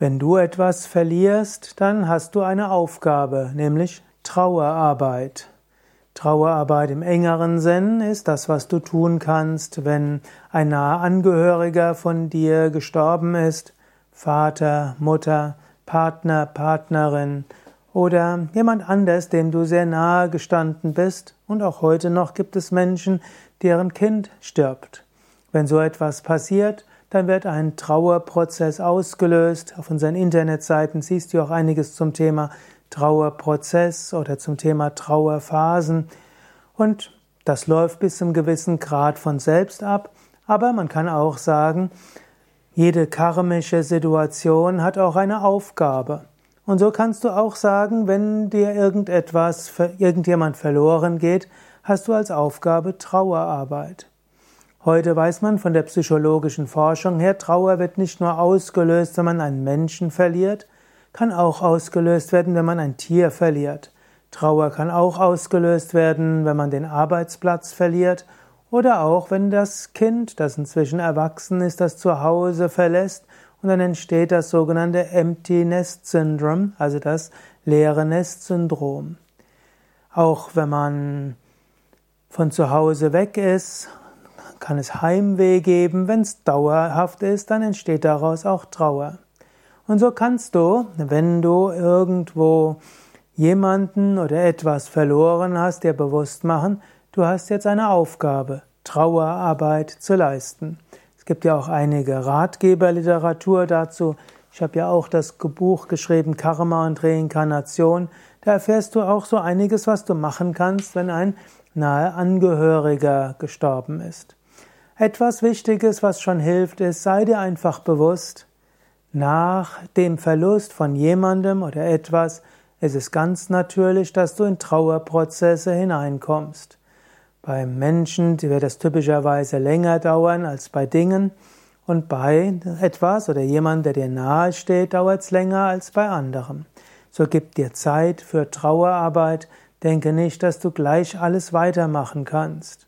Wenn du etwas verlierst, dann hast du eine Aufgabe, nämlich Trauerarbeit. Trauerarbeit im engeren Sinn ist das, was du tun kannst, wenn ein naher Angehöriger von dir gestorben ist, Vater, Mutter, Partner, Partnerin oder jemand anders, dem du sehr nahe gestanden bist. Und auch heute noch gibt es Menschen, deren Kind stirbt. Wenn so etwas passiert, dann wird ein Trauerprozess ausgelöst. Auf unseren Internetseiten siehst du auch einiges zum Thema Trauerprozess oder zum Thema Trauerphasen. Und das läuft bis zum gewissen Grad von selbst ab. Aber man kann auch sagen, jede karmische Situation hat auch eine Aufgabe. Und so kannst du auch sagen, wenn dir irgendetwas, irgendjemand verloren geht, hast du als Aufgabe Trauerarbeit. Heute weiß man von der psychologischen Forschung her, Trauer wird nicht nur ausgelöst, wenn man einen Menschen verliert, kann auch ausgelöst werden, wenn man ein Tier verliert. Trauer kann auch ausgelöst werden, wenn man den Arbeitsplatz verliert oder auch wenn das Kind, das inzwischen erwachsen ist, das Zuhause verlässt und dann entsteht das sogenannte Empty Nest Syndrome, also das leere Nest Syndrom. Auch wenn man von zu Hause weg ist, kann es Heimweh geben. Wenn es dauerhaft ist, dann entsteht daraus auch Trauer. Und so kannst du, wenn du irgendwo jemanden oder etwas verloren hast, dir bewusst machen, du hast jetzt eine Aufgabe, Trauerarbeit zu leisten. Es gibt ja auch einige Ratgeberliteratur dazu. Ich habe ja auch das Buch geschrieben Karma und Reinkarnation. Da erfährst du auch so einiges, was du machen kannst, wenn ein nahe Angehöriger gestorben ist. Etwas Wichtiges, was schon hilft, ist, sei dir einfach bewusst, nach dem Verlust von jemandem oder etwas ist es ganz natürlich, dass du in Trauerprozesse hineinkommst. Bei Menschen wird das typischerweise länger dauern als bei Dingen und bei etwas oder jemand, der dir nahe steht, dauert es länger als bei anderem. So gib dir Zeit für Trauerarbeit, denke nicht, dass du gleich alles weitermachen kannst.